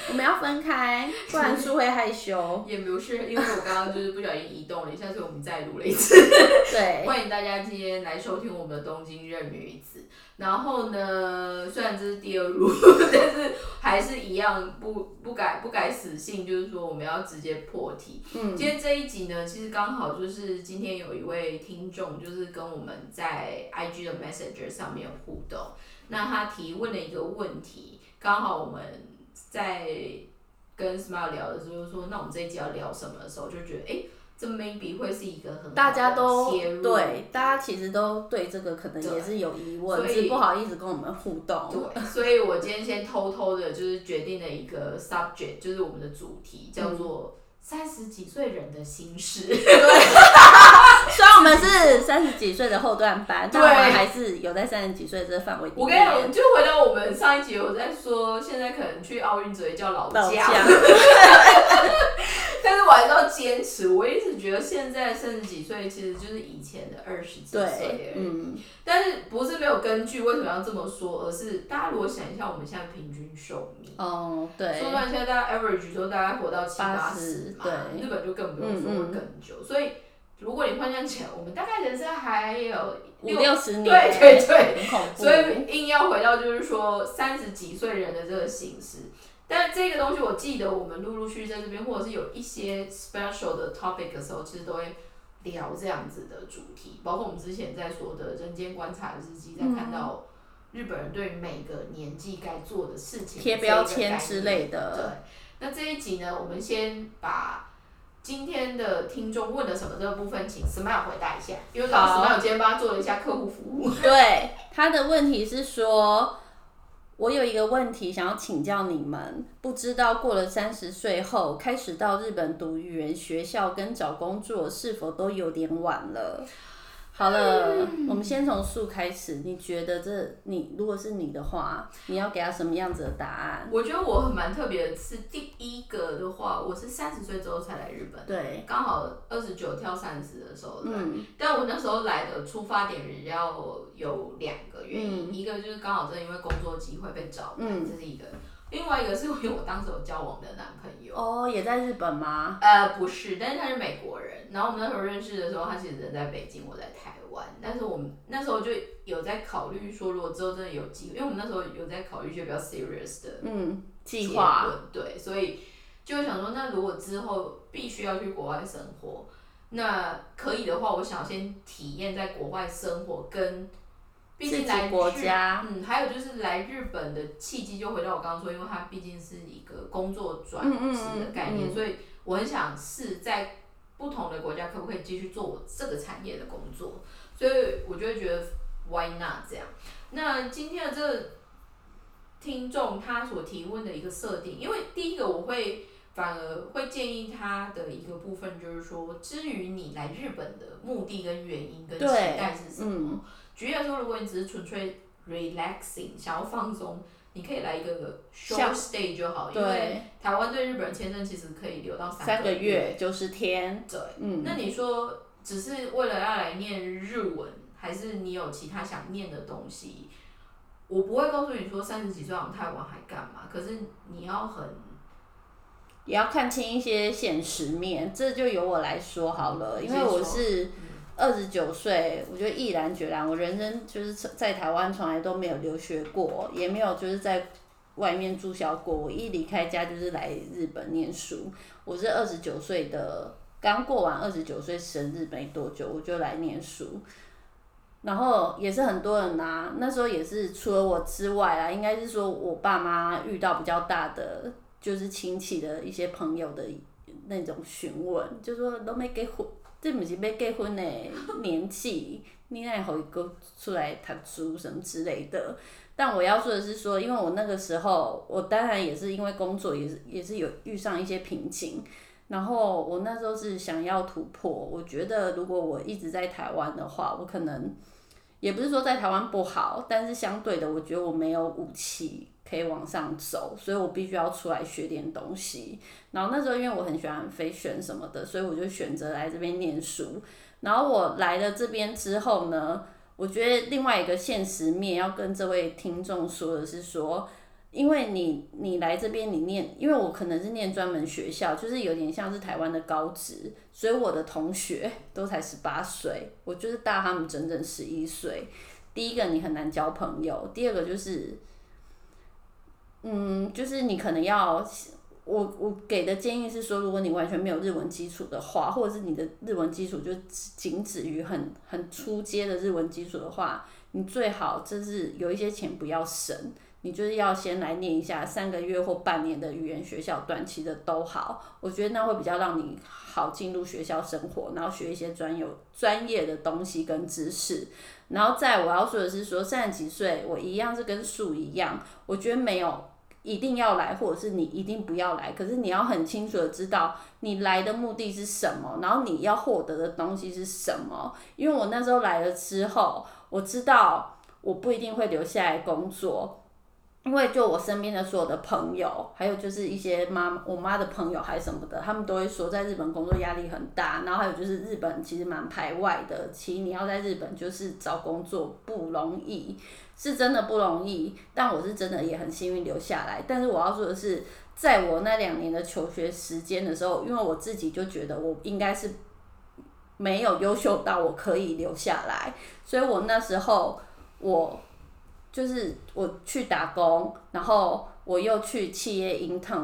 我们要分开，不然书会害羞。也不是，因为我刚刚就是不小心移动了一下，所以我们再录了一次。对，欢迎大家今天来收听我们的东京任女子。然后呢，虽然这是第二录，但是还是一样不不改不改死性，就是说我们要直接破题。嗯，今天这一集呢，其实刚好就是今天有一位听众，就是跟我们在 IG 的 Messenger 上面互动，那他提问了一个问题，刚好我们在跟 Smile 聊的时候说，那我们这一集要聊什么的时候，就觉得哎。诶这 maybe 会是一个很大家都对，大家其实都对这个可能也是有疑问，所以不好意思跟我们互动。对，所以我今天先偷偷的，就是决定了一个 subject，就是我们的主题叫做三十几岁人的心事。虽然我们是三十几岁的后段班，但我们还是有在三十几岁这个范围。我跟你讲，就回到我们上一集，我在说，现在可能去奥运只会叫老老家，但是我还是要坚持。我一直觉得现在三十几岁其实就是以前的二十几岁。嗯，但是不是没有根据为什么要这么说，而是大家如果想一下，我们现在平均寿命。哦，对，说算现在大家 average 说大概活到七八十嘛，对日本就更不用说会更久。所以如果你换算起来，我们大概人生还有五六十年，对对对，很恐怖。所以硬要回到就是说三十几岁人的这个形式。但这个东西我记得我们陆陆续续在这边，或者是有一些 special 的 topic 的时候，其实都会聊这样子的主题，包括我们之前在说的《人间观察日记》，在看到日本人对每个年纪该做的事情贴标签之类的。对，那这一集呢，我们先把今天的听众问了什么这个部分，请 Smile 回答一下，因为刚好刚 Smile 今天帮他做了一下客户服务。对，他的问题是说，我有一个问题想要请教你们，不知道过了三十岁后开始到日本读语言学校跟找工作是否都有点晚了？好了，我们先从树开始。你觉得这你如果是你的话，你要给他什么样子的答案？我觉得我很蛮特别的是，第一个的话，我是三十岁之后才来日本，对，刚好二十九跳三十的时候来。嗯但我那时候来的出发点比较有两个原因，嗯一个就是刚好真的因为工作机会被找来，嗯这是一个；另外一个是因为我当时有交往的男朋友。哦，也在日本吗？呃，不是，但是他是美国人。然后我们那时候认识的时候，他其实人在北京，我在台湾。但是我们那时候就有在考虑说，如果之后真的有机会，因为我们那时候有在考虑一些比较 serious 的嗯，计划。对，所以就会想说，那如果之后必须要去国外生活，那可以的话，我想先体验在国外生活跟。毕竟来国家嗯，还有就是来日本的契机，就回到我刚刚说，因为它毕竟是一个工作转职的嗯概念，嗯所以我很想试在不同的国家可不可以继续做我这个产业的工作，所以我就会觉得 why not 这样。那今天的这个听众他所提问的一个设定，因为第一个我会反而会建议他的一个部分就是说，至于你来日本的目的跟原因跟期待是什么。嗯举例来说，如果你只是纯粹 relaxing，想要放松，你可以来一个 short stay 就好，因为，台湾对日本人签证其实可以留到三个个月就是天。对，嗯，那你说只是为了要来念日文，还是你有其他想念的东西？我不会告诉你说三十几岁好像太晚还干嘛，可是你要很也要看清一些现实面，这就由我来说好了，因为我是二十九岁，我觉得毅然决然，我人生就是在台湾从来都没有留学过，也没有就是在外面住校过，我一离开家就是来日本念书，我是二十九岁的，刚过完二十九岁生日没多久，我就来念书。然后也是很多人啊、那时候也是除了我之外啊，应该是说我爸妈遇到比较大的，就是亲戚的一些朋友的那种询问，就说都没给，这不是要结婚的年纪，你那好一个出来读书什么之类的。但我要说的是说，因为我那个时候，我当然也是因为工作，也是也是有遇上一些瓶颈。然后我那时候是想要突破，我觉得如果我一直在台湾的话，我可能也不是说在台湾不好，但是相对的，我觉得我没有武器可以往上走，所以我必须要出来学点东西。然后那时候因为我很喜欢飞旋什么的，所以我就选择来这边念书。然后我来了这边之后呢，我觉得另外一个现实面要跟这位听众说的是说，因为你你来这边你念，因为我可能是念专门学校，就是有点像是台湾的高职，所以我的同学都才十八岁，我就是大他们整整十一岁。第一个你很难交朋友，第二个就是，嗯，就是你可能要。我我给的建议是说，如果你完全没有日文基础的话，或者是你的日文基础就仅止于很很初阶的日文基础的话，你最好就是有一些钱不要省，你就是要先来念一下三个月或半年的语言学校，短期的都好，我觉得那会比较让你好进入学校生活，然后学一些专有专业的东西跟知识。然后再我要说的是说，三十几岁我一样是跟树一样，我觉得没有。一定要来，或者是你一定不要来。可是你要很清楚的知道你来的目的是什么，然后你要获得的东西是什么。因为我那时候来了之后，我知道我不一定会留下来工作。因为就我身边的所有的朋友，还有就是一些妈我妈的朋友还是什么的，他们都会说在日本工作压力很大，然后还有就是日本其实蛮排外的，其实你要在日本就是找工作不容易，是真的不容易。但我是真的也很幸运留下来。但是我要说的是，在我那两年的求学时间的时候，因为我自己就觉得我应该是没有优秀到我可以留下来，所以我那时候我。就是我去打工，然后我又去企业 inter，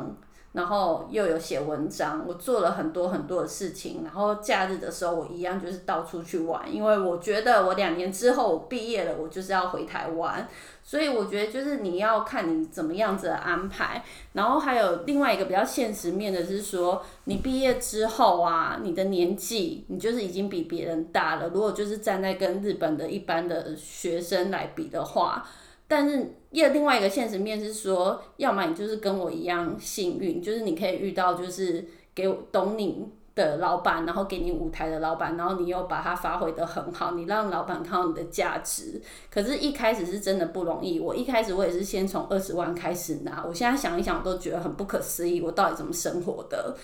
然后又有写文章，我做了很多很多的事情。然后假日的时候，我一样就是到处去玩，因为我觉得我两年之后我毕业了，我就是要回台湾。所以我觉得就是你要看你怎么样子的安排。然后还有另外一个比较现实面的是说，你毕业之后啊，你的年纪你就是已经比别人大了。如果就是站在跟日本的一般的学生来比的话。但是，又另外一个现实面是说，要么你就是跟我一样幸运，就是你可以遇到就是给我懂你的老板，然后给你舞台的老板，然后你又把它发挥的很好，你让老板看到你的价值。可是，一开始是真的不容易。我一开始我也是先从二十万开始拿，我现在想一想，我都觉得很不可思议，我到底怎么生活的？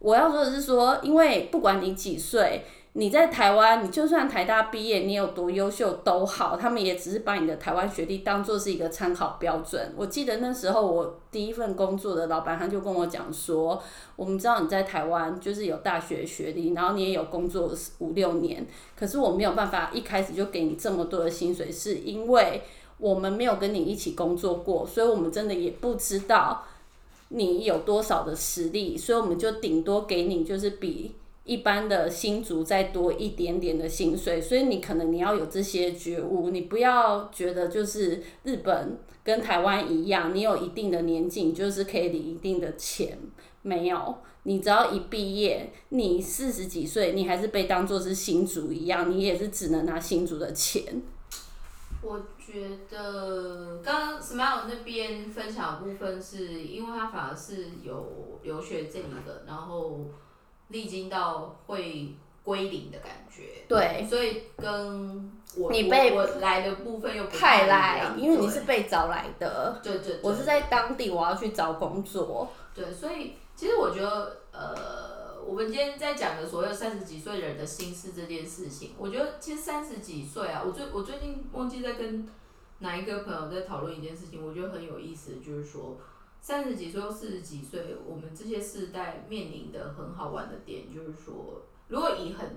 我要说的是说，因为不管你几岁。你在台湾，你就算台大毕业，你有多优秀都好，他们也只是把你的台湾学历当做是一个参考标准。我记得那时候我第一份工作的老板他就跟我讲说，我们知道你在台湾就是有大学学历，然后你也有工作五六年，可是我没有办法一开始就给你这么多的薪水，是因为我们没有跟你一起工作过，所以我们真的也不知道你有多少的实力，所以我们就顶多给你就是比。一般的新族再多一点点的薪水，所以你可能你要有这些觉悟，你不要觉得就是日本跟台湾一样，你有一定的年纪就是可以领一定的钱，没有，你只要一毕业，你四十几岁，你还是被当做是新族一样，你也是只能拿新族的钱。我觉得刚刚 Smile 那边分享的部分是因为他反而是有留学这一个，然后。历经到会归零的感觉，对，所以跟我你被我来的部分又派来，因为你是被找来的，对对，我是在当地，我要去找工作，对，所以其实我觉得，呃，我们今天在讲的所有三十几岁人的心事这件事情，我觉得其实三十几岁啊，我最我最近忘记在跟哪一个朋友在讨论一件事情，我觉得很有意思，就是说。三十几岁或四十几岁，我们这些世代面临的很好玩的点，就是说，如果以很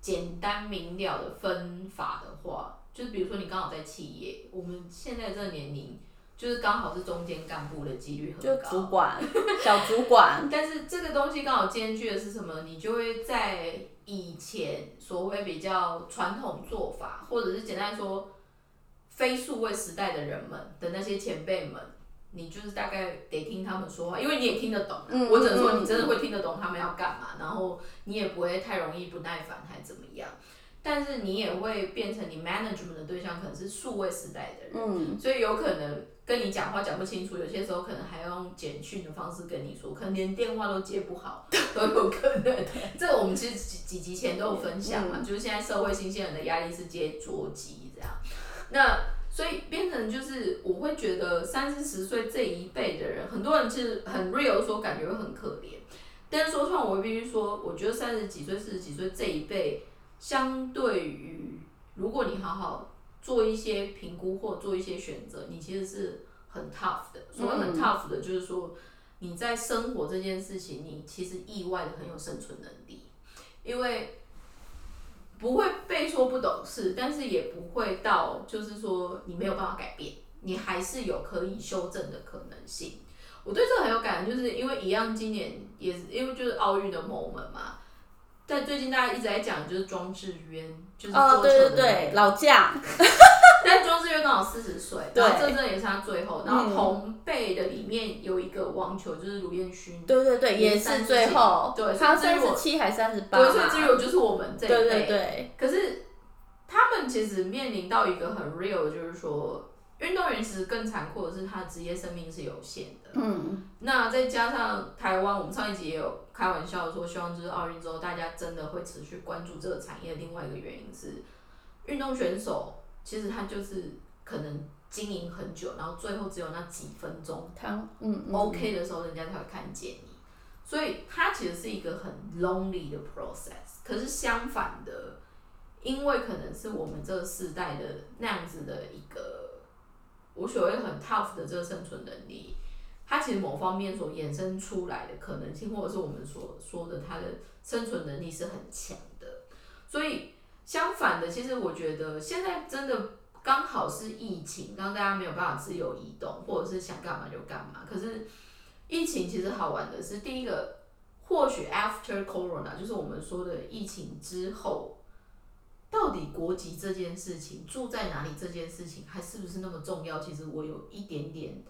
简单明了的分法的话，就是比如说你刚好在企业，我们现在这个年龄，就是刚好是中间干部的几率很高，主管、小主管。但是这个东西刚好兼具的是什么？你就会在以前所谓比较传统做法，或者是简单说，非数位时代的人们的那些前辈们。你就是大概得听他们说话，因为你也听得懂。我只能说你真的会听得懂他们要干嘛，然后你也不会太容易不耐烦还怎么样。但是你也会变成你 management 的对象，可能是数位时代的人，所以有可能跟你讲话讲不清楚，有些时候可能还要用简讯的方式跟你说，可能连电话都接不好 都有可能。这个我们其实几几集前都有分享嘛，就是现在社会新鲜人的压力是接捉急这样。那所以变成就是，我会觉得三四十岁这一辈的人，很多人其实很 real 说感觉会很可怜。但是说穿，我必须说，我觉得三十几岁、四十几岁这一辈，相对于如果你好好做一些评估或做一些选择，你其实是很 tough 的。所谓很 tough 的，就是说你在生活这件事情，你其实意外的很有生存能力，因为不会被说不懂事，但是也不会到就是说你没有办法改变，你还是有可以修正的可能性。我对这个很有感，就是因为一样，今年也是因为就是奥运的 moment 嘛。在最近大家一直在讲，就是庄智渊，就是哦，对对对，老将。但庄智渊刚好四十岁，然后这阵也是他最后。然后同辈的里面有一个网球，就是卢彦勋。对对对，也是最后。对，他三十七还三十八。对，所以至于就是我们这一辈。对对对。可是他们其实面临到一个很 real，就是说。运动员其实更残酷的是，他的职业生命是有限的。嗯。那再加上台湾，我们上一集也有开玩笑说，希望就是奥运之后，大家真的会持续关注这个产业。另外一个原因是，运动选手其实他就是可能经营很久，然后最后只有那几分钟，他嗯 OK 的时候，人家才会看见你。所以，他其实是一个很 lonely 的 process。可是相反的，因为可能是我们这个世代的那样子的一个。无所谓很 tough 的这个生存能力，它其实某方面所衍生出来的可能性，或者是我们所说的它的生存能力是很强的。所以相反的，其实我觉得现在真的刚好是疫情，让大家没有办法自由移动，或者是想干嘛就干嘛。可是疫情其实好玩的是，第一个或许 after corona 就是我们说的疫情之后。到底国籍这件事情，住在哪里这件事情，还是不是那么重要？其实我有一点点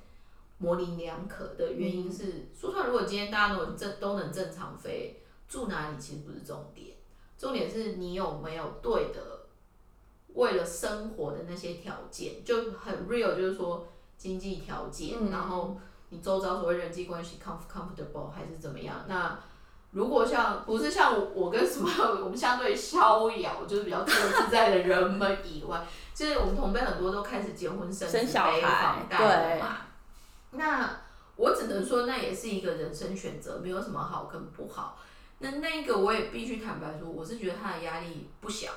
模棱两可的原因是，说出来，如果今天大家都能正都能正常飞，住哪里其实不是重点，重点是你有没有对的，为了生活的那些条件，就很 real，就是说经济条件，然后你周遭所谓人际关系 comfortable 还是怎么样，那。如果像不是像我跟什么 我们相对逍遥，就是比较自由自在的人们以外，就是我们同辈很多都开始结婚生小孩，对嘛？那我只能说，那也是一个人生选择，没有什么好跟不好。那那个我也必须坦白说，我是觉得他的压力不小，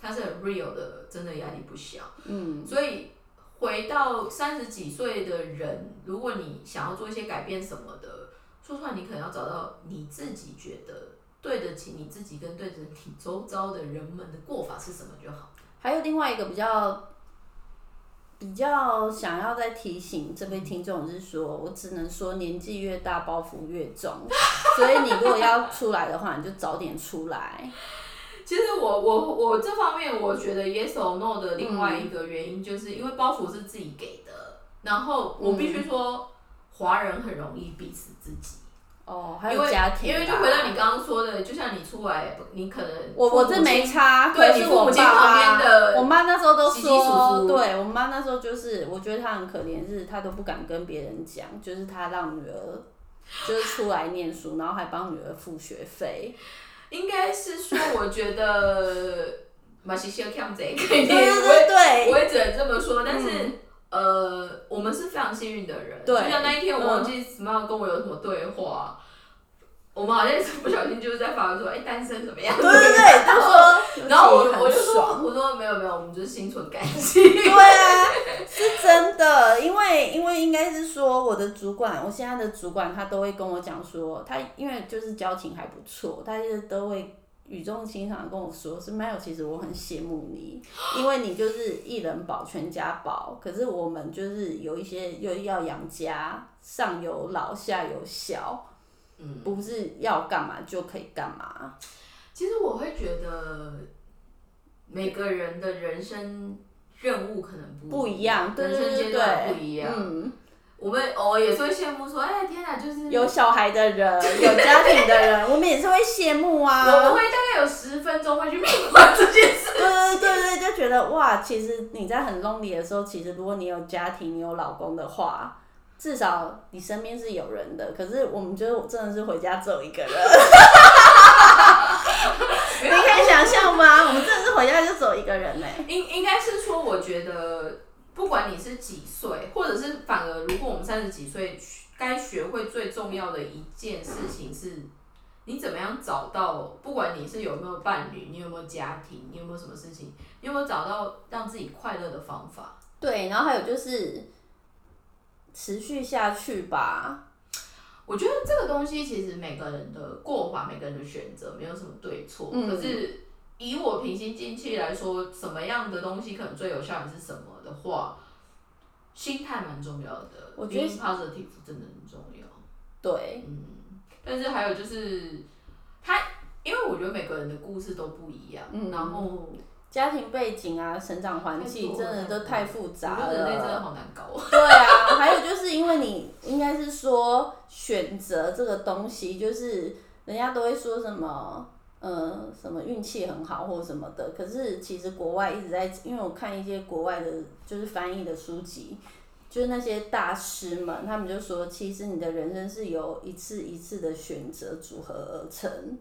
他是很 real 的，真的压力不小。嗯，所以回到三十几岁的人，如果你想要做一些改变什么的。说出来，你可能要找到你自己觉得对得起你自己跟对得起周遭的人们的过法是什么就好。还有另外一个比较比较想要再提醒这位听众是说，我只能说年纪越大包袱越重，所以你如果要出来的话，你就早点出来。其实我我我这方面我觉得 yes or no 的另外一个原因，就是因为包袱是自己给的，然后我必须说。华人很容易逼死自己，哦，还有家庭，因为就回到你刚刚说的，就像你出来，你可能我我这没差，对，是我爸的，我妈那时候都说，对我妈那时候就是，我觉得她很可怜，是她都不敢跟别人讲，就是她让女儿就是出来念书，然后还帮女儿付学费，应该是说，我觉得 马西西要看这个，对对对，我也只能这么说，但是。呃，我们是非常幸运的人，对就像那一天我忘记 Smile 跟我有什么对话，我们好像是不小心就是在发说，哎，单身怎么样？对对对，他说，然后我我就说，我说没有没有，我们就是心存感激。对啊，是真的，因为因为应该是说我的主管，我现在的主管他都会跟我讲说，他因为就是交情还不错，他就都会。语重心长跟我说：“是没有，其实我很羡慕你，因为你就是一人保全家保。可是我们就是有一些又要养家，上有老下有小，嗯，不是要干嘛就可以干嘛。其实我会觉得每个人的人生任务可能不一样，人生阶段不一样。嗯。”我们偶尔也是会羡慕说，哎，天哪，就是有小孩的人，有家庭的人，我们也是会羡慕啊。我们会大概有十分钟会去缅怀这件事。对对对对，就觉得哇，其实你在很 lonely 的时候，其实如果你有家庭，你有老公的话，至少你身边是有人的。可是我们就真的是回家只有一个人。你可以想象吗？我们真的是回家就只有一个人呢。应应该是说，我觉得。不管你是几岁，或者是反而，如果我们三十几岁，该学会最重要的一件事情是，你怎么样找到，不管你是有没有伴侣，你有没有家庭，你有没有什么事情，你有没有找到让自己快乐的方法？对，然后还有就是，持续下去吧。我觉得这个东西其实每个人的过法，每个人的选择没有什么对错。嗯可是以我平心静气来说，什么样的东西可能最有效，还是什么的话，心态蛮重要的。我觉得 positive 真的很重要。对，嗯，但是还有就是，他因为我觉得每个人的故事都不一样，嗯然后家庭背景啊，成长环境真的都太复杂觉得人类真的。好难搞哦。对啊，还有就是因为你应该是说选择这个东西，就是人家都会说什么。呃，什么运气很好或什么的，可是其实国外一直在，因为我看一些国外的，就是翻译的书籍，就是那些大师们，他们就说，其实你的人生是由一次一次的选择组合而成。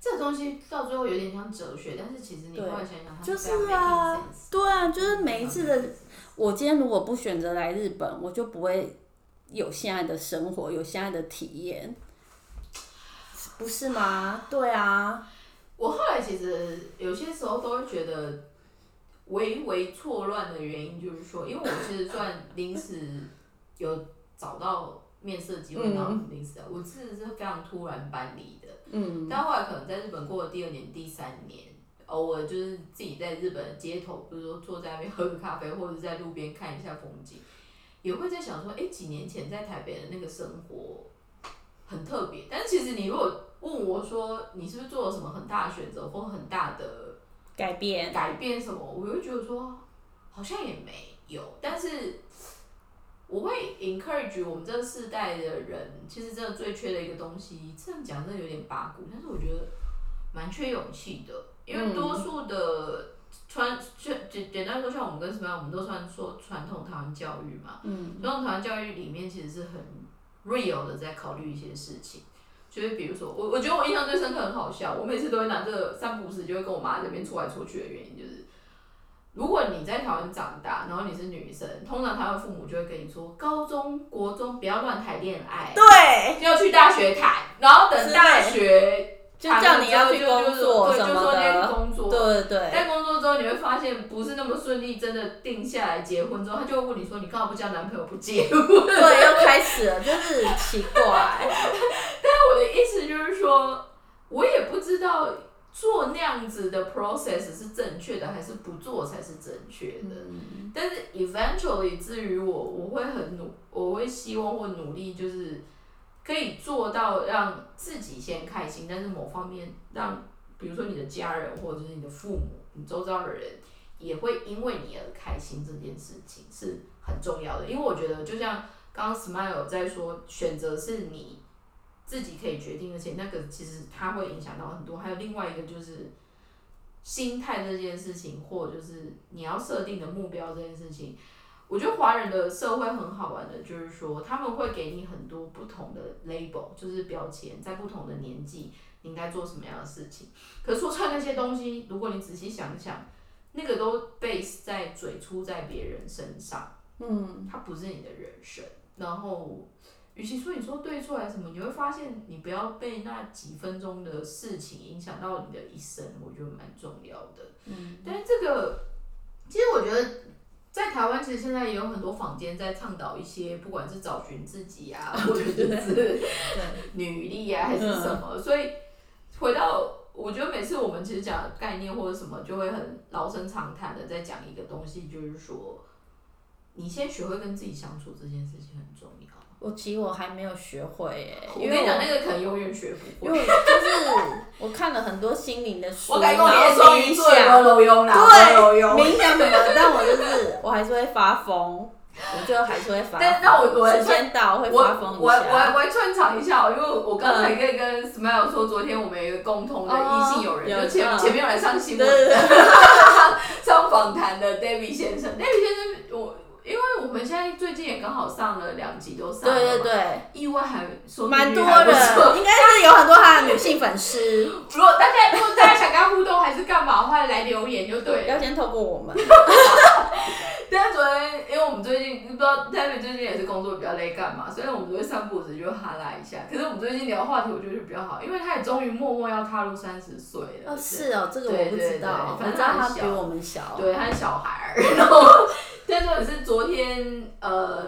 这个东西到最后有点像哲学，但是其实你后来想想，它就是啊对啊，就是每一次的，我今天如果不选择来日本，我就不会有现在的生活，有现在的体验，不是吗？对啊，我后来其实有些时候都会觉得微微错乱的原因，就是说，因为我其实算临时有找到面试的机会，嗯然后临时的，我真的是非常突然搬离的。嗯，但后来可能在日本过了第二年、第三年，偶尔就是自己在日本的街头，比如说坐在那边喝个咖啡，或者在路边看一下风景，也会在想说，哎、几年前在台北的那个生活很特别。但是其实你如果问我说，你是不是做了什么很大的选择或很大的改变，改变什么，我会觉得说好像也没有，但是我会 encourage 我们这个世代的人，其实真的最缺的一个东西，这样讲真的有点八股，但是我觉得蛮缺勇气的，因为多数的传简简简单说，像我们跟什么样，我们都算说传统台湾教育嘛，嗯，传统台湾教育里面其实是很 real 的在考虑一些事情。就是比如说，我我觉得我印象最深刻很好笑，我每次都会拿这个三不五时就会跟我妈这边戳来戳去的原因，就是如果你在台湾长大，然后你是女生，通常台湾父母就会跟你说，高中国中不要乱谈恋爱，对，要去大学谈，然后等大学就叫你要去工作对，什么就说你要去的，工作，对对在工作之后，你会发现不是那么顺利，真的定下来结婚之后，他就会问你说：“你干嘛不交男朋友不结婚 对，又开始了，就是奇怪，？” 但我的意思就是说，我也不知道做那样子的 process 是正确的，还是不做才是正确的。嗯，但是 eventually 至于我，我会很努，我会希望或努力，就是可以做到让自己先开心，但是某方面让，比如说你的家人或者是你的父母，你周遭的人也会因为你而开心，这件事情是很重要的。因为我觉得，就像刚刚 Smile 在说，选择是你自己可以决定，而且那个其实它会影响到很多。还有另外一个就是心态这件事情，或就是你要设定的目标这件事情。我觉得华人的社会很好玩的，就是说他们会给你很多不同的 label，就是标签，在不同的年纪你应该做什么样的事情。可是说出来那些东西，如果你仔细想想，那个都 base 在嘴出在别人身上，嗯，它不是你的人生。然后，与其说你说对错还是什么，你会发现你不要被那几分钟的事情影响到你的一生，我觉得蛮重要的。嗯，但是这个，其实我觉得在台湾，其实现在也有很多坊间在倡导一些，不管是找寻自己啊，或者是对，履历啊，还是什么，所以回到。我觉得每次我们其实讲概念或者什么，就会很老生常谈的在讲一个东西，就是说，你先学会跟自己相处这件事情很重要。我其实我还没有学会耶，我因为跟你讲，那个可能永远学不会。因为就是我看了很多心灵的书，我然改过你的后冥双鱼座？对。冥想什么，但我就是我还是会发疯，我就还是会发疯。但那我我时间到会我发疯我我一下。我会串场一下哦，因为我刚才可以跟 Smile 说，昨天我们有一个共同的异性友人，哦就前前面有来上新闻的，上访谈的 David 先生。David 先生，我我们现在最近也刚好上了两集都上了嘛，对对对，意外还说蛮多还不错人，应该是有很多他的女性粉丝，如果大家如果大家想跟他互动还是干嘛的话，来留言就对了。要先透过我们。但是昨天，因为我们最近不知道 David 最近也是工作比较累，干嘛？所以我们昨天散步时就哈拉一下，可是我们最近聊的话题，我觉得就比较好，因为他也终于默默要踏入三十岁了。哦，是哦，这个我不知道，反正他比我们小。对，他是小孩儿，然后但是我是昨天呃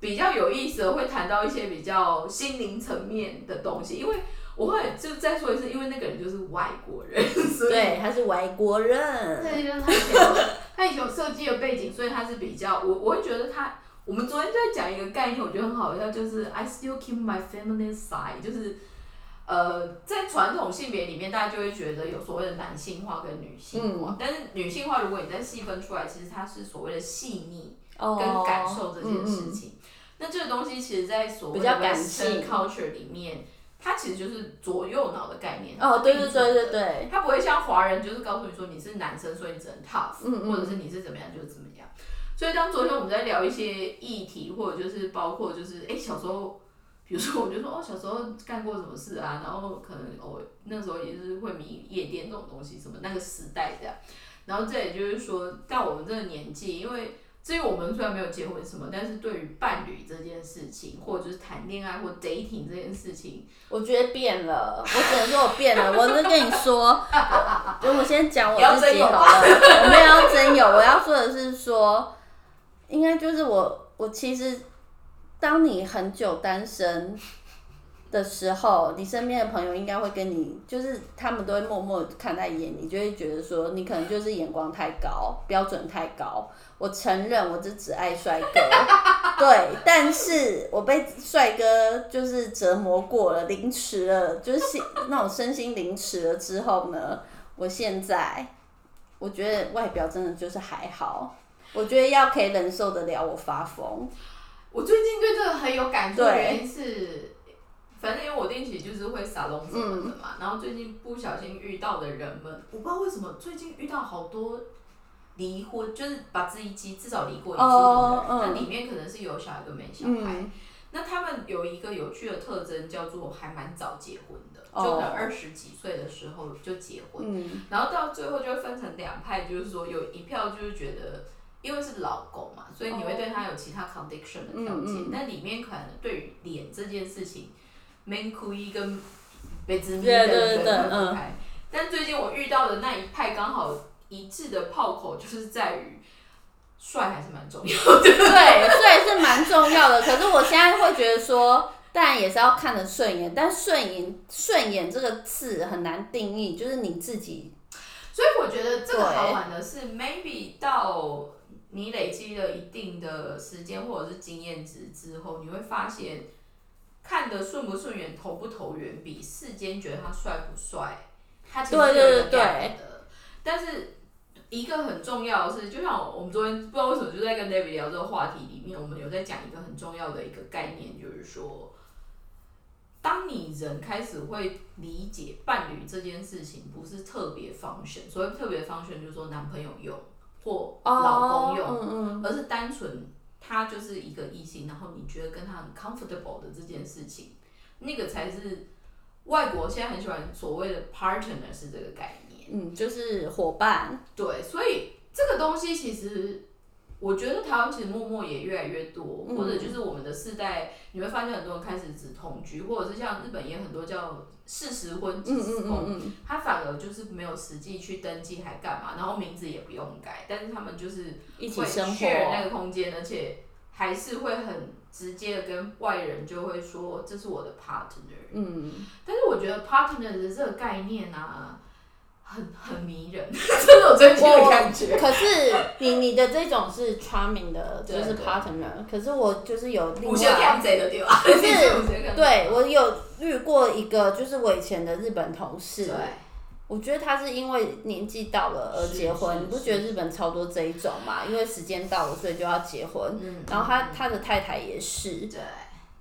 比较有意思的会谈到一些比较心灵层面的东西，因为我会就再说一次，因为那个人就是外国人，所以对，他是外国人。对，就是他以前有 他以前有设计的背景，所以他是比较我我会觉得他。我们昨天就在讲一个概念，我觉得很好笑，就是 I still keep my feminine side，就是呃，在传统性别里面，大家就会觉得有所谓的男性化跟女性化，但是女性化如果你再细分出来，其实它是所谓的细腻跟感受这件事情。那这个东西其实，在所谓的 Western culture 里面，它其实就是左右脑的概念。哦，对对对对对。它不会像华人，就是告诉你说你是男生，所以你只能 tough，或者是你是怎么样就是怎么样。所以当昨天我们在聊一些议题，或者就是包括就是哎小时候，比如说我就说哦小时候干过什么事啊，然后可能我那时候也是会迷夜店这种东西，什么那个时代这样。然后这也就是说到我们这个年纪，因为至于我们虽然没有结婚什么，但是对于伴侣这件事情，或者就是谈恋爱或 dating 这件事情，我觉得变了。我只能说我变了。我是跟你说，我我先讲我自己好了。我没有要真有，我要说的是说。应该就是我，我其实，当你很久单身的时候，你身边的朋友应该会跟你，就是他们都会默默看在眼里，就会觉得说你可能就是眼光太高，标准太高。我承认，我只只爱帅哥，对，但是我被帅哥就是折磨过了，凌迟了，就是那种身心凌迟了之后呢，我现在我觉得外表真的就是还好。我觉得要可以忍受得了我发疯。我最近对这个很有感触，原因是，反正因为我定期就是会撒龙什么的嘛，然后最近不小心遇到的人们，我不知道为什么最近遇到好多离婚，就是把自己机至少离过一次婚的人，那里面可能是有小孩跟没小孩。那他们有一个有趣的特征，叫做还蛮早结婚的，就可能二十几岁的时候就结婚，然后到最后就会分成两派，就是说有一票就是觉得。因为是老公嘛，所以你会对他有其他 condition 的条件。那里面可能对于脸这件事情，man 哭一跟被子迷的人分开。但最近我遇到的那一派刚好一致的炮口，就是在于帅还是蛮重要的。对，帅是蛮重要的。可是我现在会觉得说，当然也是要看得顺眼，但顺眼顺眼这个字很难定义，就是你自己。所以我觉得这个好玩的是，maybe 到。你累积了一定的时间或者是经验值之后，你会发现，看的顺不顺眼、投不投缘，比世间觉得他帅不帅，他其实是有感的。但是一个很重要的是，就像我们昨天不知道为什么就在跟 David 聊这个话题里面，我们有在讲一个很重要的一个概念，就是说，当你人开始会理解伴侣这件事情不是特别方选，所谓特别方选就是说男朋友用。或老公用，而是单纯他就是一个异性，然后你觉得跟他很 comfortable 的这件事情，那个才是外国现在很喜欢所谓的 partner 是这个概念，嗯，就是伙伴。对，所以这个东西其实。我觉得台湾其实默默也越来越多，或者就是我们的世代，你会发现很多人开始只同居，或者是像日本也很多叫事实婚、即时婚，他反而就是没有实际去登记还干嘛，然后名字也不用改，但是他们就是一起生活那个空间，而且还是会很直接的跟外人就会说这是我的 partner。嗯，但是我觉得 partner 的这个概念啊。很很迷人，这种真心的感觉。可是你你的这种是 charming 的，就是 partner。可是我就是有另外，可是 对我有遇过一个，就是我以前的日本同事。对。我觉得他是因为年纪到了而结婚，你不觉得日本超多这一种嘛？因为时间到了，所以就要结婚。嗯。然后他他的太太也是。对。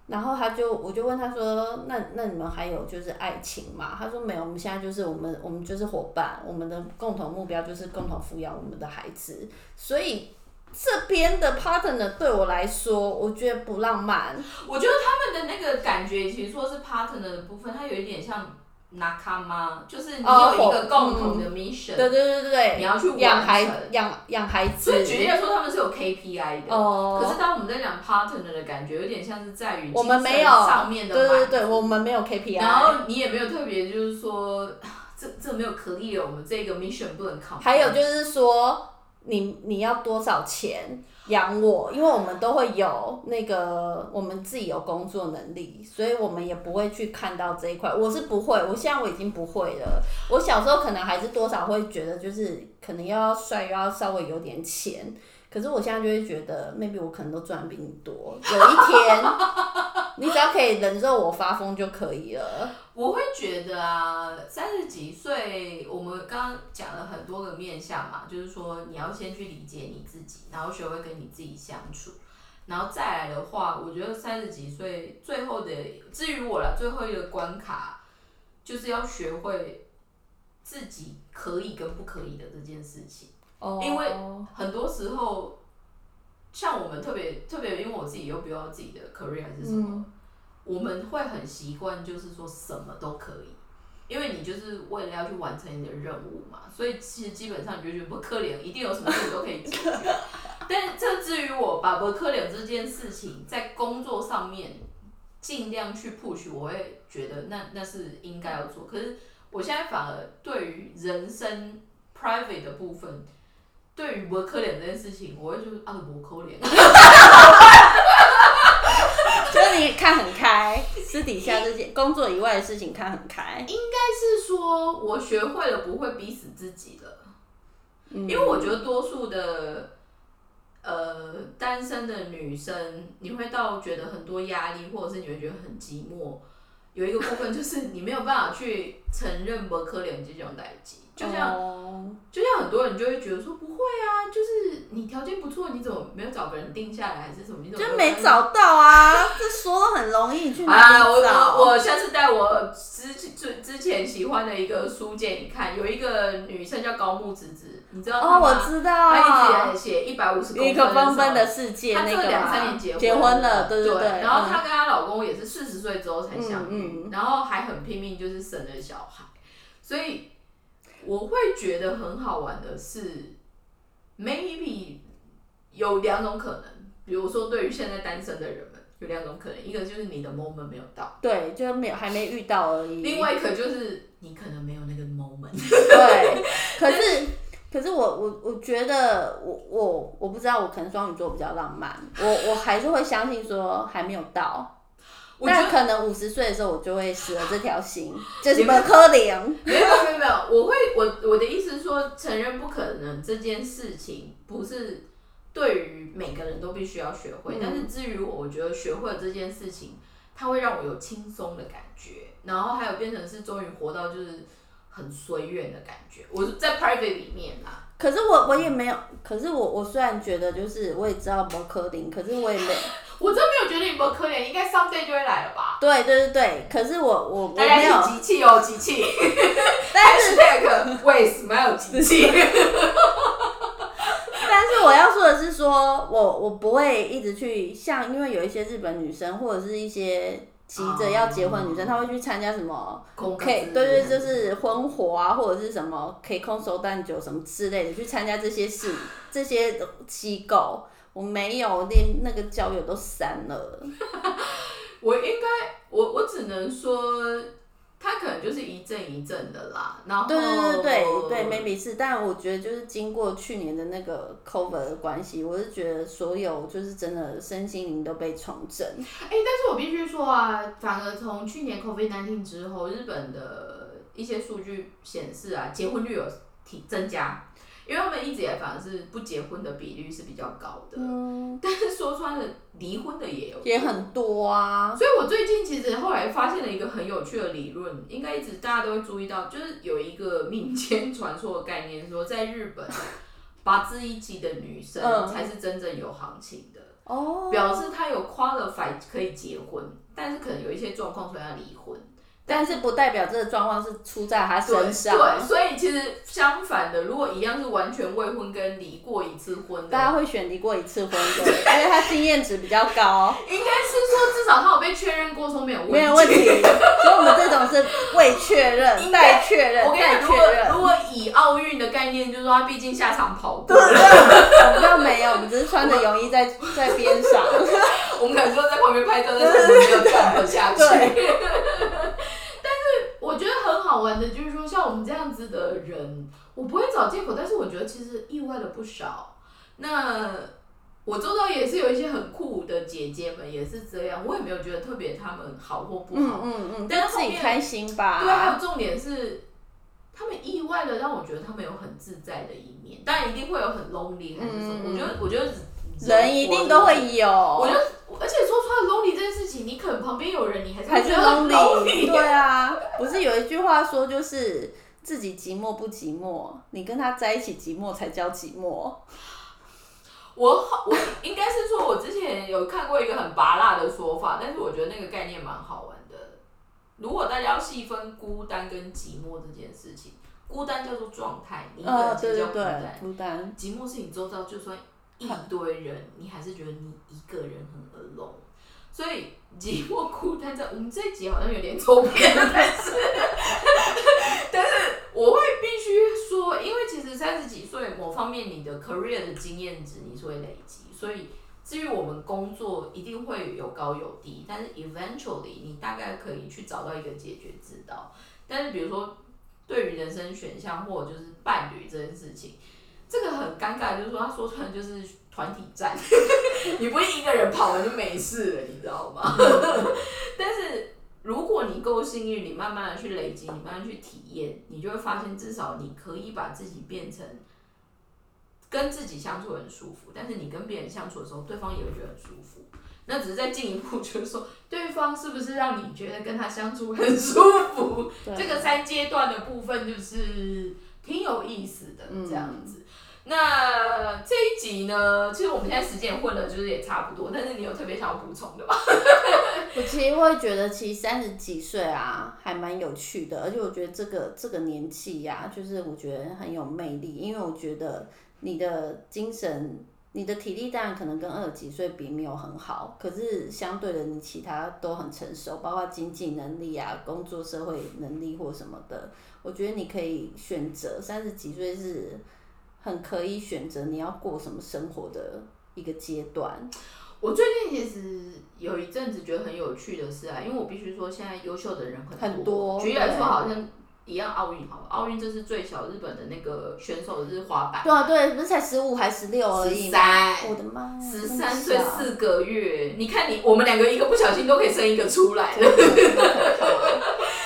然后他就，我就问他说：“那那你们还有就是爱情吗？”他说：“没有，我们现在就是我们我们就是伙伴，我们的共同目标就是共同抚养我们的孩子。所以这边的 partner 对我来说，我觉得不浪漫。我觉得他们的那个感觉，其实说是 partner 的部分，它有一点像。拿卡吗？就是你有一个共同的 mission，对对对对对，你要去养孩养养孩子。所以举例来说，他们是有 KPI 的。哦。可是当我们在讲 partner 的感觉，有点像是在于我们没有上面的对对对，我们没有 KPI。然后你也没有特别就是说，这这没有可以，我们这个 mission 不能考。还有就是说，你你要多少钱？养我，因为我们都会有那个我们自己有工作能力，所以我们也不会去看到这一块。我是不会，我现在我已经不会了。我小时候可能还是多少会觉得，就是可能要帅，又要稍微有点钱。可是我现在就会觉得，maybe 我可能都赚比你多。有一天，你只要可以忍受我发疯就可以了。我会觉得啊，三十几岁，我们刚刚讲了很多个面向嘛，就是说你要先去理解你自己，然后学会跟你自己相处，然后再来的话，我觉得三十几岁最后的，至于我了，最后一个关卡就是要学会自己可以跟不可以的这件事情。因为很多时候，像我们特别特别，因为我自己又不要自己的 career 还是什么，我们会很习惯，就是说什么都可以，因为你就是为了要去完成你的任务嘛，所以其实基本上你就觉得不可怜，一定有什么事都可以解决。但这至于我把不可怜这件事情在工作上面尽量去 push，我会觉得那那是应该要做。可是我现在反而对于人生 private 的部分。对于不可怜这件事情，我会说啊，不可怜。看很开，私底下这些工作以外的事情看很开。应该是说，我学会了不会逼死自己了。因为我觉得多数的呃单身的女生，你会到觉得很多压力，或者是你会觉得很寂寞。有一个部分就是你没有办法去承认不可怜这种代际。就像，就像很多人就会觉得说不会啊，就是你条件不错，你怎么没有找个人定下来，还是什么？你怎么就没找到啊？这说的很容易，去哪里找？我我下次带我之之之前喜欢的一个书借你看，有一个女生叫高木子子，你知道哦，我知道，她一直写一百五十个缤纷的世界，她这两三年结结婚了，对对对。然后她跟她老公也是四十岁之后才相遇，然后还很拼命，就是生了小孩，所以。我会觉得很好玩的是，maybe 有两种可能，比如说对于现在单身的人们，有两种可能，一个就是你的 moment 没有到，对，就是没有还没遇到而已。另外一个就是你可能没有那个 moment。对，可是可是我我我觉得我我我不知道，我可能双鱼座比较浪漫，我我还是会相信说还没有到。那可能五十岁的时候，我就会死了这条心，就是不可能。没有没有没有，我会我我的意思是说，承认不可能这件事情，不是对于每个人都必须要学会。但是至于我，我觉得学会了这件事情，它会让我有轻松的感觉，然后还有变成是终于活到就是很随缘的感觉。我在 private 里面啦。可是我我也没有，可是我我虽然觉得就是我也知道不可能，可是我也没。我真没有觉得你们可怜，应该 someday 就会来了吧？对对对对，可是我我我没有集气哦，集气。但是 tag 为什么要集气？但是我要说的是，说我我不会一直去像，因为有一些日本女生或者是一些急着要结婚女生，她会去参加什么可以对对，就是婚活啊，或者是什么可以空手蛋酒什么之类的，去参加这些事这些机构。我没有，连那个交友都删了。我应该，我我只能说，他可能就是一阵一阵的啦。然后，对对对对对，maybe 是，但我觉得就是经过去年的那个 cover 的关系，我是觉得所有就是真的身心灵都被重整。哎，但是我必须说啊，反而从去年 COVID nineteen 之后，日本的一些数据显示啊，结婚率有提增加。因为他们一直也反而是不结婚的比率是比较高的，但是说穿了，离婚的也有也很多啊。所以我最近其实后来发现了一个很有趣的理论，应该一直大家都会注意到，就是有一个民间传说的概念，说在日本，八字一级的女生才是真正有行情的，哦，表示她有 qualify 可以结婚，但是可能有一些状况所以要离婚。但是不代表这个状况是出在他身上。对，所以其实相反的，如果一样是完全未婚跟离过一次婚的，大家会选离过一次婚的，因为他经验值比较高。应该是说至少他有被确认过说没有问题。没有问题。所以我们这种是未确认、待确认、待确认。如果以奥运的概念，就是说他毕竟下场跑过。我们没有，我们只是穿着泳衣在 在边上。我们可能说在旁边拍照，但是我们没有跳下去。我觉得很好玩的，就是说像我们这样子的人，我不会找借口，但是我觉得其实意外的不少。那我周遭也是有一些很酷的姐姐们，也是这样，我也没有觉得特别他们好或不好。嗯嗯嗯，但自己开心吧。对，还有重点是，他们意外的让我觉得他们有很自在的一面，当然一定会有很 lonely 还是什么。我觉得，我觉得人一定都会有。我觉得，而且说出来 lonely 这件事情，你可能旁边有人，你还是还是 lonely。对啊，不是有一句话说，就是自己寂寞不寂寞，你跟他在一起寂寞才叫寂寞。我好，我 应该是说，我之前有看过一个很拔辣的说法，但是我觉得那个概念蛮好玩的。如果大家要细分孤单跟寂寞这件事情，孤单叫做状态，你一个人其实叫孤单；孤单，寂寞是你周遭就算一堆人，你还是觉得你一个人很 alone。所以寂寞孤单在我们这一集好像有点走偏了，但是 但是我会必须说，因为其实三十几岁某方面你的 career 的经验值你是会累积，所以至于我们工作一定会有高有低，但是 eventually 你大概可以去找到一个解决之道。但是比如说对于人生选项或者就是伴侣这件事情，这个很尴尬，就是说他说出来就是。团体战，你不会一个人跑完就没事了，你知道吗？但是如果你够幸运，你慢慢的去累积，你慢慢去体验，你就会发现，至少你可以把自己变成跟自己相处很舒服。但是你跟别人相处的时候，对方也会觉得很舒服。那只是再进一步，就是说，对方是不是让你觉得跟他相处很舒服？这个三阶段的部分就是挺有意思的，这样子。那这一集呢？其实我们现在时间混了，就是也差不多。但是你有特别想要补充的吗？我其实会觉得，其实三十几岁啊，还蛮有趣的。而且我觉得这个这个年纪呀，就是我觉得很有魅力。因为我觉得你的精神、你的体力当然可能跟二十几岁比没有很好，可是相对的，你其他都很成熟，包括经济能力啊、工作社会能力或什么的。我觉得你可以选择三十几岁是。很可以选择你要过什么生活的一个阶段。我最近其实有一阵子觉得很有趣的是啊，因为我必须说现在优秀的人很多。举例来说，好像一样奥运好了，奥运这是最小日本的那个选手是滑板。对啊，对，不是才十五还十六而已。十三，我的妈！十三岁四个月，你看你我们两个一个不小心都可以生一个出来了。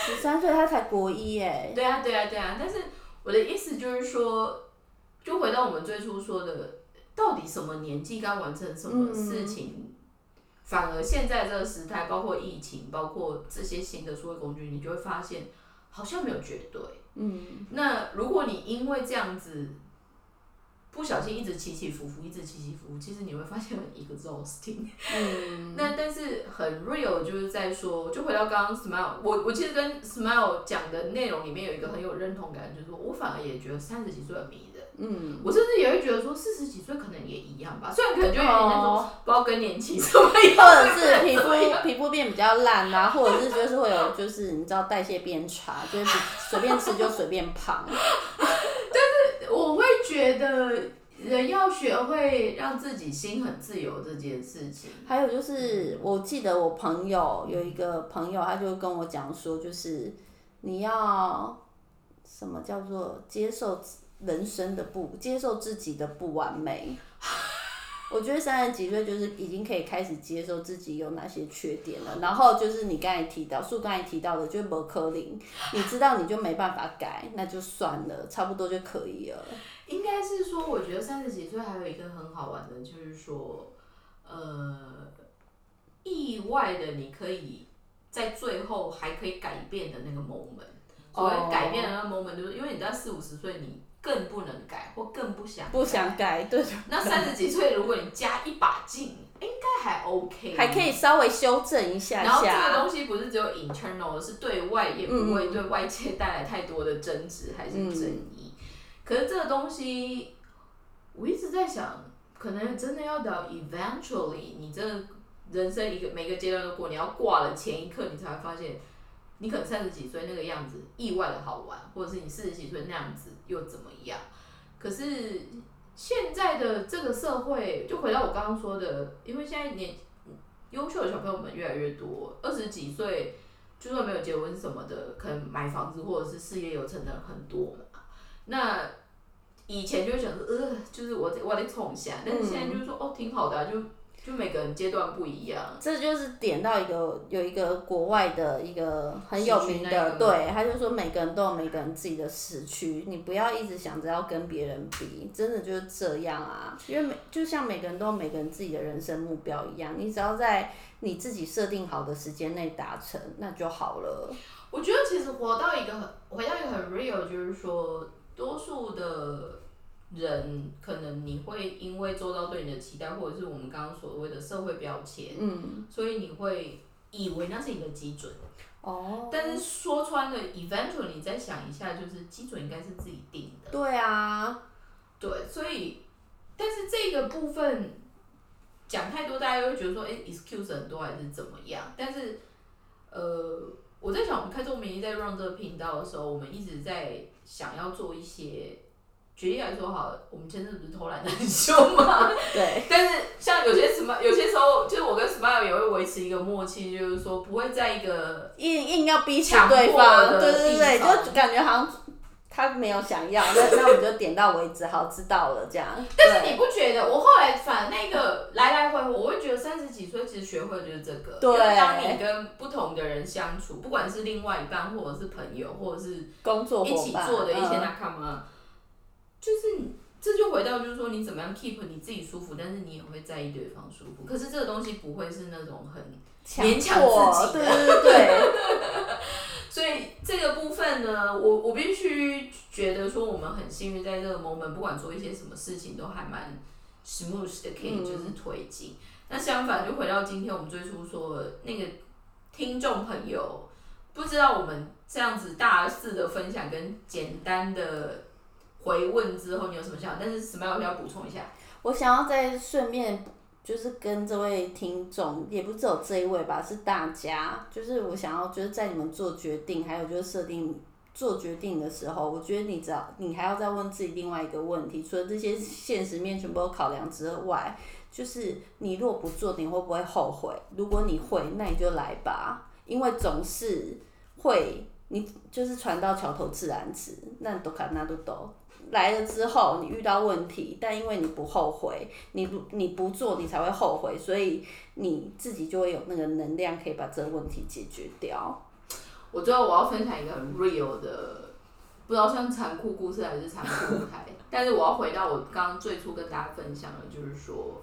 十三岁他才国一哎。对啊，对啊，对啊，但是我的意思就是说。就回到我们最初说的，到底什么年纪该完成什么事情？反而现在这个时代，包括疫情，包括这些新的社会工具，你就会发现好像没有绝对。嗯，那如果你因为这样子。不小心一直起起伏伏，一直起起伏伏，其实你会发现很 exhausting。嗯。那但是很 real，就是在说，就回到刚刚 smile，我我其实跟 smile 讲的内容里面有一个很有认同感，就是说我反而也觉得三十几岁很迷人。嗯。我甚至也会觉得说四十几岁可能也一样吧，虽然可能就有点那种不知道更年期什么样，或者是皮肤皮肤变比较烂啊，或者是就是会有就是你知道代谢变差，就是随便吃就随便胖。但是我会觉得人要学会让自己心很自由这件事情。还有就是，我记得我朋友有一个朋友，他就跟我讲说，就是你要什么叫做接受人生的不接受自己的不完美。我觉得三十几岁就是已经可以开始接受自己有哪些缺点了，然后就是你刚才提到，树刚才提到的，就是不可能，你知道你就没办法改，那就算了，差不多就可以了。应该是说，我觉得三十几岁还有一个很好玩的，就是说，呃，意外的你可以在最后还可以改变的那个 moment。所谓改变的那个 moment，就是因为你在四五十岁你。更不能改，或更不想不想改，对。那三十几岁，如果你加一把劲，应该还 OK，还可以稍微修正一下。然后这个东西不是只有 internal，是对外也不会对外界带来太多的争执还是争议。可是这个东西，我一直在想，可能真的要到 eventually，你这人生一个每个阶段都过，你要挂了前一刻，你才会发现。你可能三十几岁那个样子意外的好玩，或者是你四十几岁那样子又怎么样？可是现在的这个社会，就回到我刚刚说的，因为现在年优秀的小朋友们越来越多，二十几岁就算没有结婚什么的，可能买房子或者是事业有成的很多嘛。那以前就会想说，呃，就是我我得冲一下，但是现在就是说，哦，挺好的，就就每个人阶段不一样。这就是点到一个有一个国外的一个很有名的，对，他就说每个人都有每个人自己的时区，你不要一直想着要跟别人比，真的就是这样啊。因为每就像每个人都有每个人自己的人生目标一样，你只要在你自己设定好的时间内达成，那就好了。我觉得其实活到一个很回到一个很 real，就是说。多数的人可能你会因为做到对你的期待，或者是我们刚刚所谓的社会标签，嗯，所以你会以为那是你的基准。哦。但是说穿了，eventually 你再想一下，就是基准应该是自己定的。对啊。对，所以，但是这个部分讲太多，大家又会觉得说，哎，excuse 很多还是怎么样？但是，呃，我在想，我们开中民意在 run 这个频道的时候，我们一直在。想要做一些，举例来说好了，我们前阵子不是偷懒的很凶吗？对。但是像有些什么，有些时候，就是我跟 Smile 也会维持一个默契，就是说不会在一个硬硬要逼抢对方，对对对，就感觉好像。他没有想要，那那我们就点到为止，好知道了这样。但是你不觉得？我后来反那个来来回回，我会觉得三十几岁其实学会就是这个。对。当你跟不同的人相处，不管是另外一半，或者是朋友，或者是工作一起做的一些那干嘛，就是这就回到就是说你怎么样 keep 你自己舒服，但是你也会在意对方舒服。可是这个东西不会是那种很勉强自己的，对对对。所以这个部分呢，我我必须觉得说，我们很幸运，在这个 moment，不管做一些什么事情，都还蛮 smooth 的，可以就是推进。那相反，就回到今天我们最初说那个听众朋友，不知道我们这样子大肆的分享跟简单的回问之后，你有什么想法？但是 Smile 要补充一下，我想要再顺便。就是跟这位听众，也不只有这一位吧，是大家。就是我想要，就是在你们做决定，还有就是设定做决定的时候，我觉得你只要你还要再问自己另外一个问题，除了这些现实面全部都考量之外，就是你若不做，你会不会后悔？如果你会，那你就来吧，因为总是会，你就是船到桥头自然直，那都看那都都。来了之后，你遇到问题，但因为你不后悔，你不你不做，你才会后悔，所以你自己就会有那个能量，可以把这个问题解决掉。我最后我要分享一个很 real 的，不知道算残酷故事还是残酷舞台，但是我要回到我刚刚最初跟大家分享的，就是说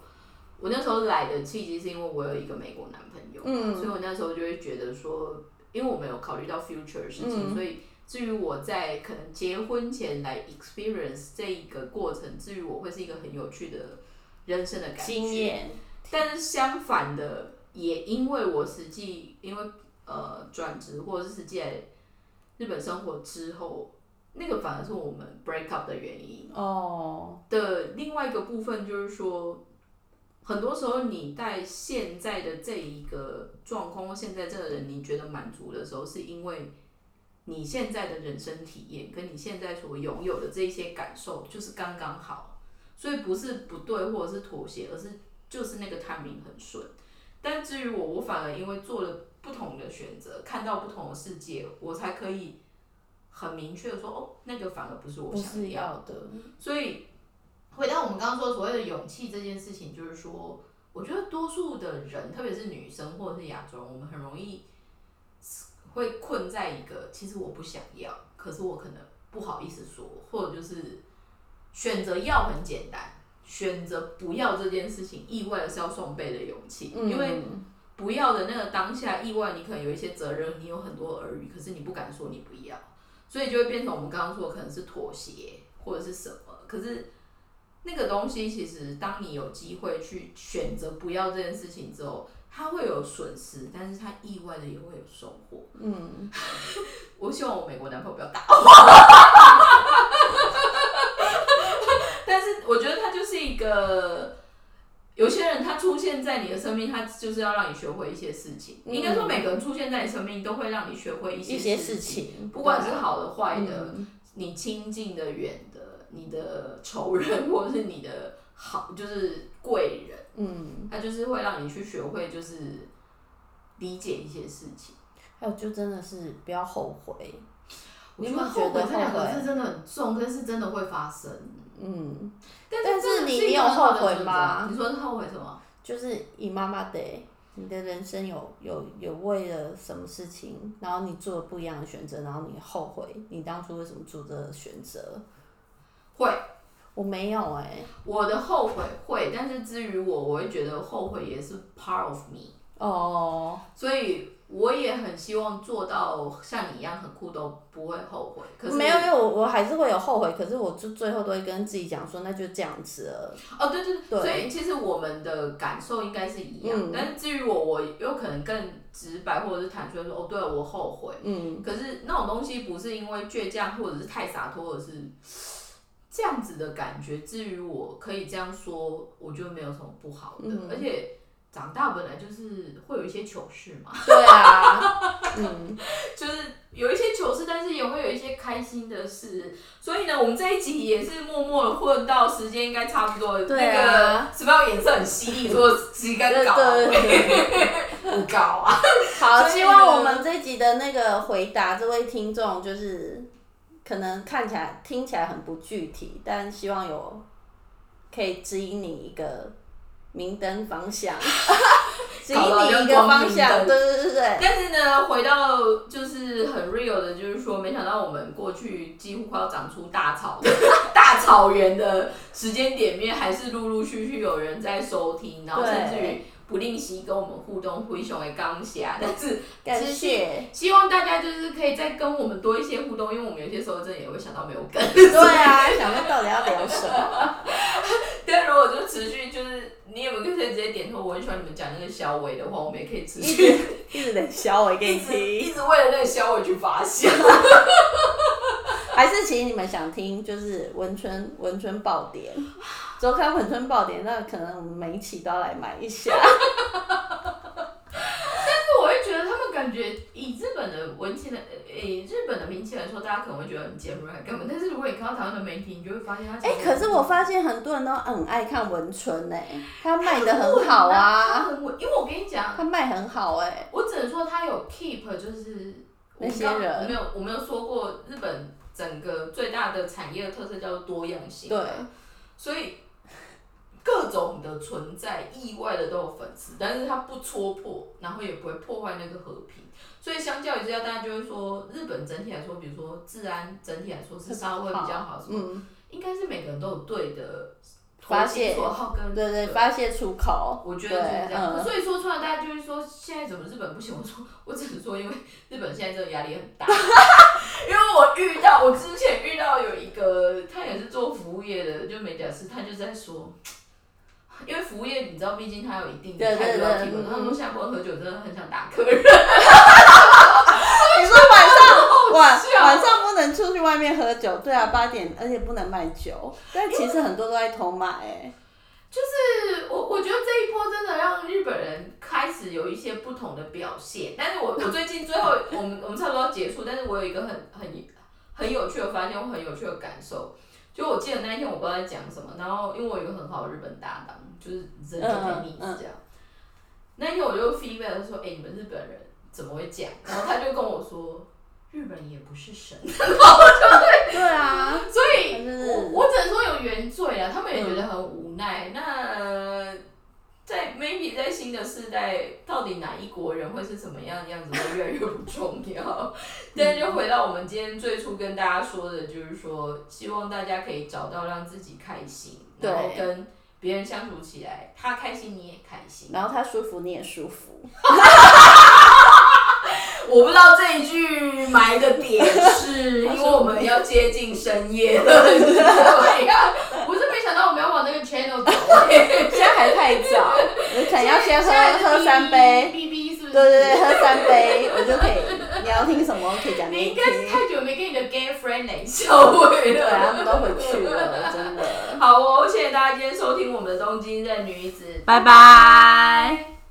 我那时候来的契机是因为我有一个美国男朋友，嗯，所以我那时候就会觉得说，因为我没有考虑到 future 的事情，所以。至于我在可能结婚前来 experience 这一个过程，至于我会是一个很有趣的人生的感觉。但是相反的，也因为我实际因为呃转职或者是实际在日本生活之后，那个反而是我们 break up 的原因。哦。的另外一个部分就是说，很多时候你在现在的这一个状况，现在这个人你觉得满足的时候，是因为。你现在的人生体验跟你现在所拥有的这些感受就是刚刚好，所以不是不对或者是妥协，而是就是那个 timing 很顺。但至于我，我反而因为做了不同的选择，看到不同的世界，我才可以很明确的说，哦，那个反而不是我想要的。所以回到我们刚刚说所谓的勇气这件事情，就是说，我觉得多数的人，特别是女生或者是亚洲人，我们很容易。会困在一个，其实我不想要，可是我可能不好意思说，或者就是选择要很简单，选择不要这件事情，意外的是要双倍的勇气，因为不要的那个当下，意外你可能有一些责任，你有很多耳语，可是你不敢说你不要，所以就会变成我们刚刚说的可能是妥协或者是什么，可是那个东西其实当你有机会去选择不要这件事情之后。他会有损失，但是他意外的也会有收获。嗯，我希望我美国男朋友不要打我。但是我觉得他就是一个，有些人他出现在你的生命，他就是要让你学会一些事情。应该说每个人出现在你生命都会让你学会一些事情，不管是好的坏的，你亲近的远的，你的仇人或者是你的好，就是贵人。嗯，他就是会让你去学会，就是理解一些事情。还有，就真的是不要后悔。我觉得后悔这两个字真的很重，但是真的会发生。嗯，但是你你有后悔吗？你说后悔什么？就是你妈妈的，你的人生有有有为了什么事情，然后你做了不一样的选择，然后你后悔你当初为什么做这个选择？会，我没有哎，我的后悔会，但是至于我，我会觉得后悔也是 part of me。哦，所以。我也很希望做到像你一样很酷都不会后悔。可是没有，因为我我还是会有后悔，可是我就最后都会跟自己讲说，那就这样子了。哦，对对对。所以其实我们的感受应该是一样，但是至于我，我有可能更直白或者是坦率说，哦，对我后悔。嗯。可是那种东西不是因为倔强或者是太洒脱，而是这样子的感觉。至于我可以这样说，我觉得没有什么不好的，而且。长大本来就是会有一些糗事嘛，对啊，嗯，就是有一些糗事，但是也会有一些开心的事。所以呢，我们这一集也是默默的混到时间应该差不多，那个什么颜色很犀利，说时间搞不 搞啊？好，希望我们这一集的那个回答，这位听众就是可能看起来听起来很不具体，但希望有可以指引你一个。明灯方向，指引你一个方向，对对对对。但是呢，回到就是很 real 的，就是说，没想到我们过去几乎快要长出大草 大草原的时间点面，还是陆陆续续有人在收听，然后甚至于。不吝惜跟我们互动，灰熊的刚下，但是感谢，希望大家就是可以再跟我们多一些互动，因为我们有些时候真的也会想到没有梗。对啊，想说到底要聊什么？但如果就持续，就是你有没有可以直接点头？我很喜欢你们讲那个小伟的话，我们也可以持续一直等小伟给你听，一直为了那个小伟去发笑。还是其实你们想听就是文春文春爆点。周刊文春爆点，那可能我们每一期都要来买一下。但是我会觉得他们感觉以日本的文气的，以日本的名气来说，大家可能会觉得很尖锐根本。但是如果你看到台湾的媒体，你就会发现他。哎，可是我发现很多人都很爱看文春呢，他卖的很好啊。因为我跟你讲，他卖很好哎。我只能说他有 keep，就是那些人。我没有，我没有说过日本整个最大的产业的特色叫做多样性。对。所以。各种的存在，意外的都有粉丝，但是他不戳破，然后也不会破坏那个和平，所以相较于之下，大家就会说，日本整体来说，比如说治安整体来说是稍微比较好，什么，应该是每个人都有对的发泄口号跟对对发泄出口，我觉得就是这样，所以说出来大家就是说，现在怎么日本不行？我说，我只是说，因为日本现在这个压力很大，因为我遇到，我之前遇到有一个，他也是做服务业的，就美甲师，他就在说。因为服务业，你知道，毕竟它有一定的态度要提供。他们下播喝酒，真的很想打客人。你说晚上晚晚上不能出去外面喝酒，对啊，八点而且不能卖酒。但其实很多都在偷买哎。就是我我觉得这一波真的让日本人开始有一些不同的表现。但是我我最近最后我们我们差不多要结束，但是我有一个很很很有趣的发现，我很有趣的感受。就我记得那一天我不知道在讲什么，然后因为我有一个很好的日本搭档。就是人就陪你这样，那一天我就 feedback 他说：“哎，你们日本人怎么会讲？”然后他就跟我说：“日本也不是神。”然后就 对啊，所以我我只能说有原罪啊，他们也觉得很无奈。那在 maybe 在新的世代，到底哪一国人会是什么样的样子，会越来越不重要。但是就回到我们今天最初跟大家说的，就是说希望大家可以找到让自己开心，然后跟。别人相处起来，他开心你也开心，然后他舒服你也舒服。我不知道这一句埋的点是，因为我们要接近深夜了，对呀。我是没想到我们要往那个 channel 走，现在还太早，我可能要先喝喝三杯。对对对，喝三杯，我就可以。你要听什么？可以讲你应该是太久没跟你的 gay friend 冷笑会了。对，他们都回去了，真的。好哦，谢谢大家今天收听我们的东京任女子，拜拜。